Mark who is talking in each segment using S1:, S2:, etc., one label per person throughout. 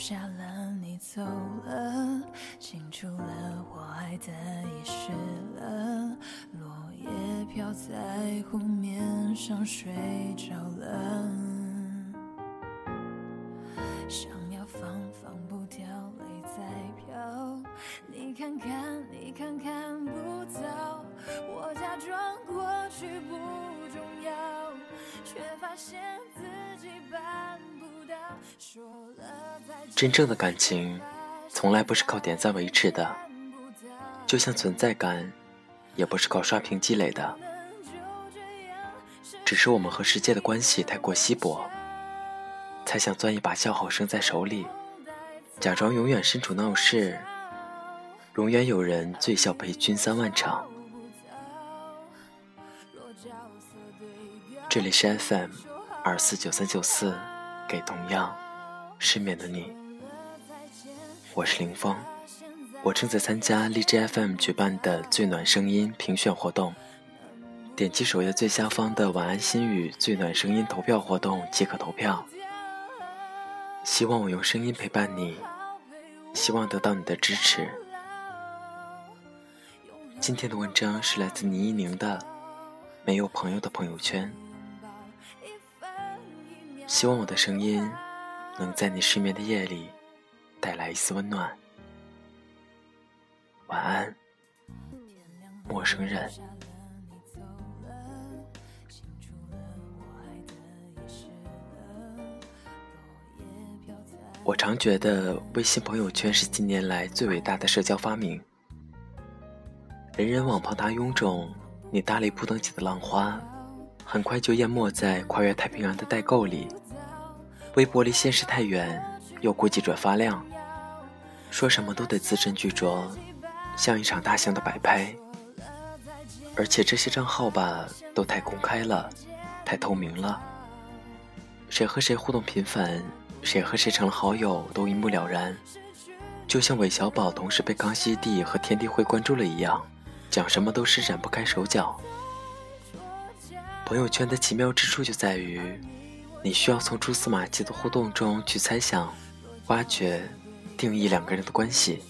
S1: 下了，你走了，清除了我爱的遗失了，落叶飘在湖面上睡着了，
S2: 真正的感情，从来不是靠点赞维持的，就像存在感，也不是靠刷屏积累的。只是我们和世界的关系太过稀薄，才想攥一把笑好生在手里，假装永远身处闹市，永远有人醉笑陪君三万场。这里是 FM 二四九三九四，给同样失眠的你，我是林峰，我正在参加荔枝 FM 举办的最暖声音评选活动。点击首页最下方的“晚安心语”最暖声音投票活动即可投票。希望我用声音陪伴你，希望得到你的支持。今天的文章是来自倪一宁的《没有朋友的朋友圈》。希望我的声音能在你失眠的夜里带来一丝温暖。晚安，陌生人。我常觉得微信朋友圈是近年来最伟大的社交发明。人人网庞大臃肿，你大力不等起的浪花，很快就淹没在跨越太平洋的代购里。微博离现实太远，又顾忌转发量，说什么都得字斟句酌，像一场大型的摆拍。而且这些账号吧，都太公开了，太透明了，谁和谁互动频繁。谁和谁成了好友都一目了然，就像韦小宝同时被康熙帝和天地会关注了一样，讲什么都施展不开手脚。朋友圈的奇妙之处就在于，你需要从蛛丝马迹的互动中去猜想、挖掘、定义两个人的关系。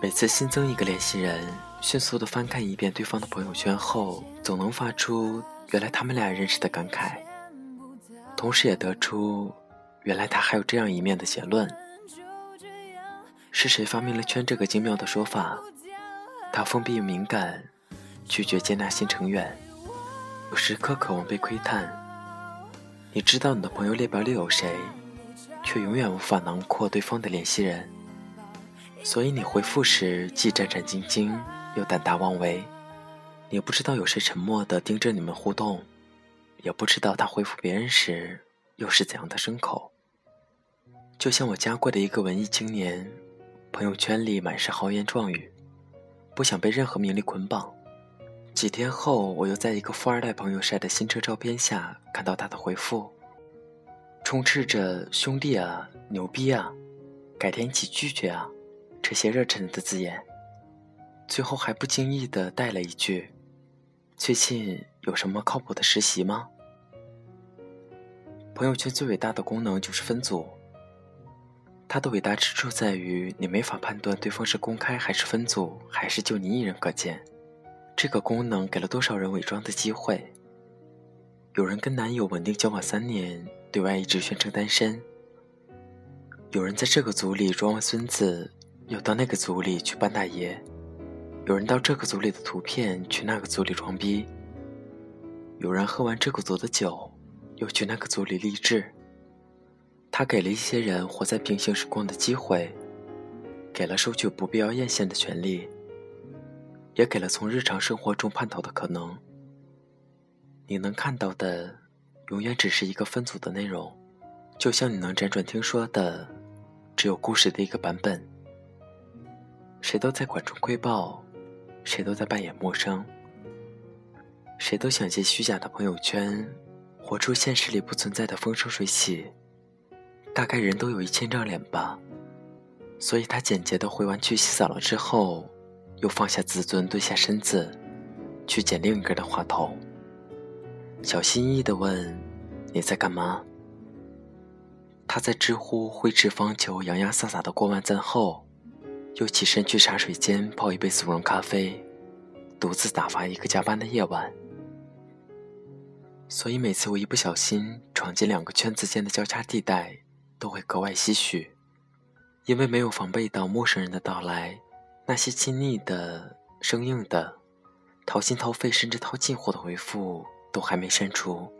S2: 每次新增一个联系人，迅速的翻看一遍对方的朋友圈后，总能发出“原来他们俩认识”的感慨，同时也得出。原来他还有这样一面的结论。是谁发明了“圈”这个精妙的说法？他封闭敏感，拒绝接纳新成员，有时刻渴望被窥探。你知道你的朋友列表里有谁，却永远无法囊括对方的联系人。所以你回复时既战战兢兢，又胆大妄为。你不知道有谁沉默地盯着你们互动，也不知道他回复别人时又是怎样的牲口。就像我加过的一个文艺青年，朋友圈里满是豪言壮语，不想被任何名利捆绑。几天后，我又在一个富二代朋友晒的新车照片下看到他的回复，充斥着“兄弟啊，牛逼啊，改天一起聚聚啊”这些热忱的字眼，最后还不经意的带了一句：“最近有什么靠谱的实习吗？”朋友圈最伟大的功能就是分组。它的伟大之处在于，你没法判断对方是公开还是分组，还是就你一人可见。这个功能给了多少人伪装的机会？有人跟男友稳定交往三年，对外一直宣称单身；有人在这个组里装完孙子，又到那个组里去扮大爷；有人到这个组里的图片，去那个组里装逼；有人喝完这个组的酒，又去那个组里励志。他给了一些人活在平行时空的机会，给了收取不必要艳羡的权利，也给了从日常生活中叛逃的可能。你能看到的，永远只是一个分组的内容，就像你能辗转听说的，只有故事的一个版本。谁都在管中窥豹，谁都在扮演陌生，谁都想借虚假的朋友圈，活出现实里不存在的风生水起。大概人都有一千张脸吧，所以他简洁的回完去洗澡了之后，又放下自尊，蹲下身子，去捡另一个人的话头，小心翼翼的问：“你在干嘛？”他在知乎挥斥方遒、洋洋洒洒的过完赞后，又起身去茶水间泡一杯速溶咖啡，独自打发一个加班的夜晚。所以每次我一不小心闯进两个圈子间的交叉地带，都会格外唏嘘，因为没有防备到陌生人的到来，那些亲昵的、生硬的、掏心掏肺甚至掏近乎的回复都还没删除。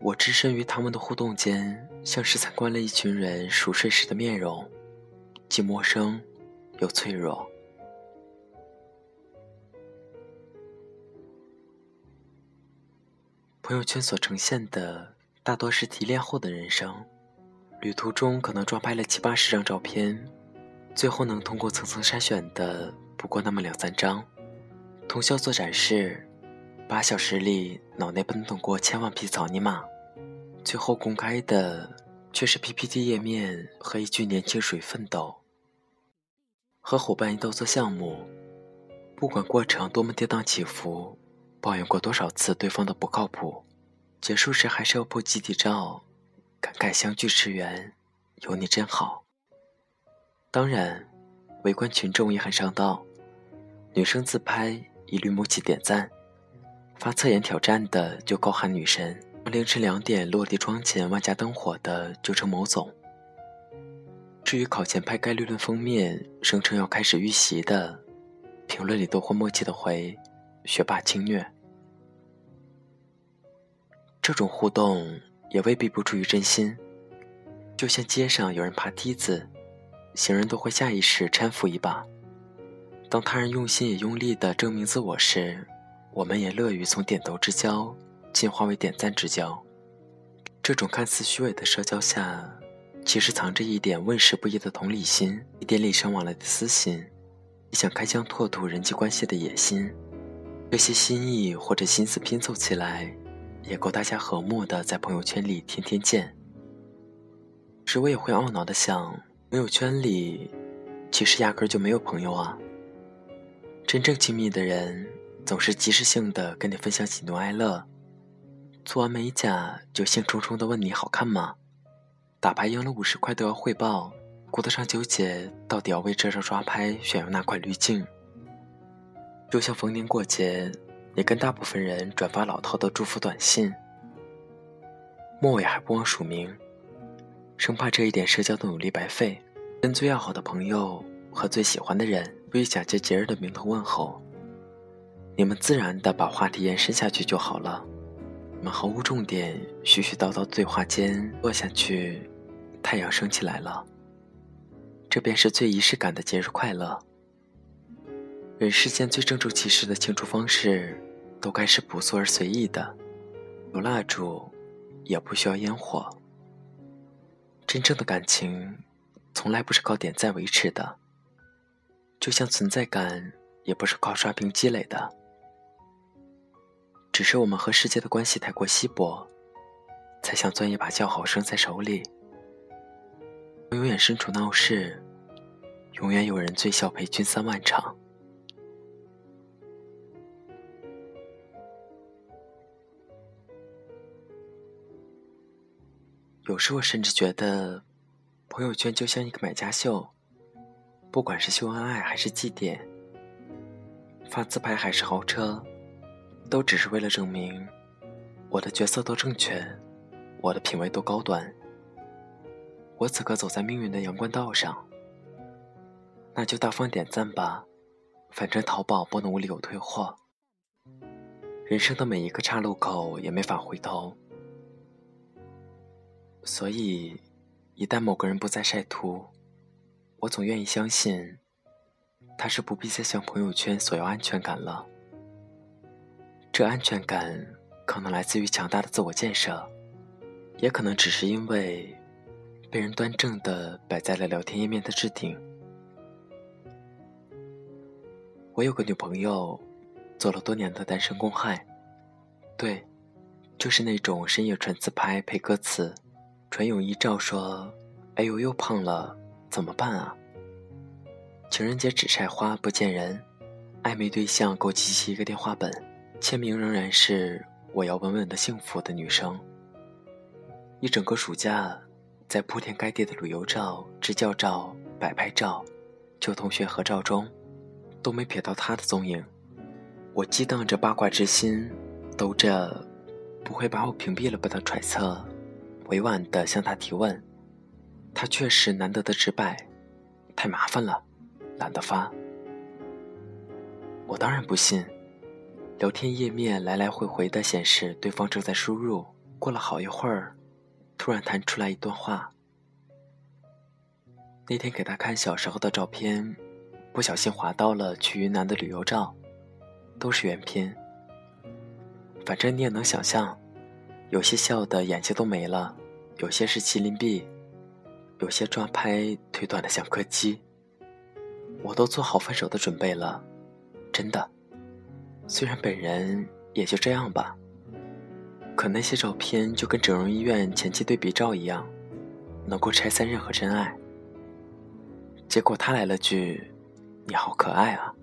S2: 我置身于他们的互动间，像是参观了一群人熟睡时的面容，既陌生又脆弱。朋友圈所呈现的大多是提炼后的人生，旅途中可能抓拍了七八十张照片，最后能通过层层筛选的不过那么两三张，通宵做展示。八小时里，脑内奔腾过千万匹草泥马，最后公开的却是 PPT 页面和一句“年轻水奋斗”。和伙伴一道做项目，不管过程多么跌宕起伏，抱怨过多少次对方的不靠谱，结束时还是要破集体照，感慨相聚驰援，有你真好。当然，围观群众也很上道，女生自拍一律母起点赞。发测颜挑战的就高喊女神，凌晨两点落地窗前万家灯火的就称某总。至于考前拍概率论封面，声称要开始预习的，评论里都会默契的回“学霸轻虐”。这种互动也未必不出于真心，就像街上有人爬梯子，行人都会下意识搀扶一把。当他人用心也用力的证明自我时，我们也乐于从点头之交进化为点赞之交。这种看似虚伪的社交下，其实藏着一点问世不易的同理心，一点礼尚往来的私心，一想开疆拓土人际关系的野心。这些心意或者心思拼凑起来，也够大家和睦的在朋友圈里天天见。时我也会懊恼的想，朋友圈里其实压根就没有朋友啊。真正亲密的人。总是及时性的跟你分享喜怒哀乐，做完美甲就兴冲冲的问你好看吗？打牌赢了五十块都要汇报，顾得上纠结到底要为这张抓拍选用哪款滤镜？就像逢年过节，也跟大部分人转发老套的祝福短信，末尾还不忘署名，生怕这一点社交的努力白费。跟最要好的朋友和最喜欢的人，不以假借节日的名头问候。你们自然的把话题延伸下去就好了。你们毫无重点、絮絮叨叨对话间落下去，太阳升起来了。这便是最仪式感的节日快乐。人世间最郑重其事的庆祝方式，都该是朴素而随意的，有蜡烛，也不需要烟火。真正的感情，从来不是靠点赞维持的，就像存在感，也不是靠刷屏积累的。只是我们和世界的关系太过稀薄，才想攥一把叫好声在手里。永远身处闹市，永远有人醉笑陪君三万场。有时我甚至觉得，朋友圈就像一个买家秀，不管是秀恩爱还是祭奠，发自拍还是豪车。都只是为了证明，我的角色都正确，我的品味都高端。我此刻走在命运的阳关道上，那就大方点赞吧，反正淘宝不能无理由退货。人生的每一个岔路口也没法回头，所以一旦某个人不再晒图，我总愿意相信，他是不必再向朋友圈索要安全感了。这安全感可能来自于强大的自我建设，也可能只是因为被人端正的摆在了聊天页面的置顶。我有个女朋友，做了多年的单身公害，对，就是那种深夜传自拍配歌词，传泳衣照说：“哎呦又胖了，怎么办啊？”情人节只晒花不见人，暧昧对象够集齐一个电话本。签名仍然是“我要稳稳的幸福”的女生。一整个暑假，在铺天盖地的旅游照、支教照、摆拍照、旧同学合照中，都没瞥到他的踪影。我激荡着八卦之心，兜着不会把我屏蔽了吧的揣测，委婉地向他提问。他确实难得的直白，太麻烦了，懒得发。我当然不信，聊天页面来来回回的显示对方正在输入。过了好一会儿，突然弹出来一段话。那天给他看小时候的照片，不小心滑到了去云南的旅游照，都是原片。反正你也能想象，有些笑的眼睛都没了，有些是麒麟臂。有些抓拍腿短的像柯基，我都做好分手的准备了，真的。虽然本人也就这样吧，可那些照片就跟整容医院前期对比照一样，能够拆散任何真爱。结果他来了句：“你好可爱啊！”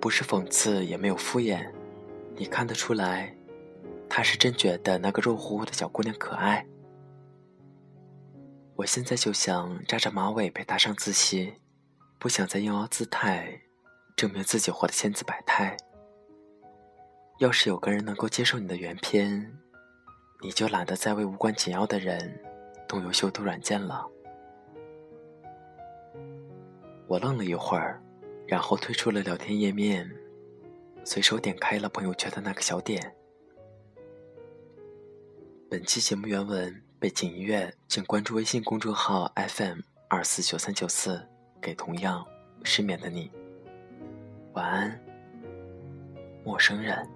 S2: 不是讽刺，也没有敷衍，你看得出来，他是真觉得那个肉乎乎的小姑娘可爱。我现在就想扎着马尾陪她上自习，不想再硬凹姿态，证明自己活得千姿百态。要是有个人能够接受你的原片，你就懒得再为无关紧要的人动用修图软件了。我愣了一会儿，然后退出了聊天页面，随手点开了朋友圈的那个小点。本期节目原文。背景音乐，请关注微信公众号 FM 二四九三九四，给同样失眠的你。晚安，陌生人。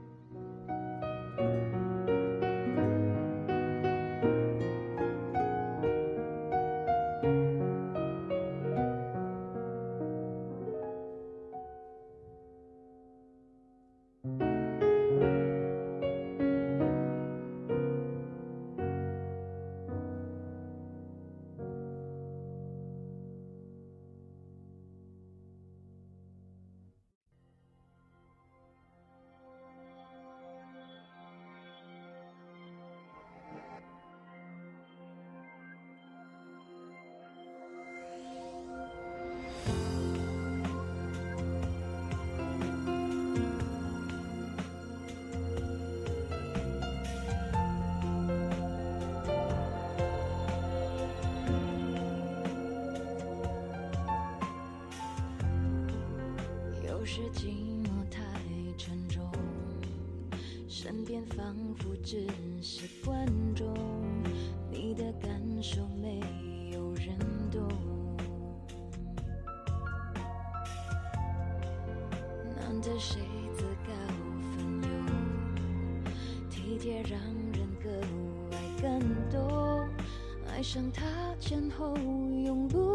S1: 只是观众，你的感受没有人懂。难得谁自告奋勇，体贴让人格外感动，爱上他前后永不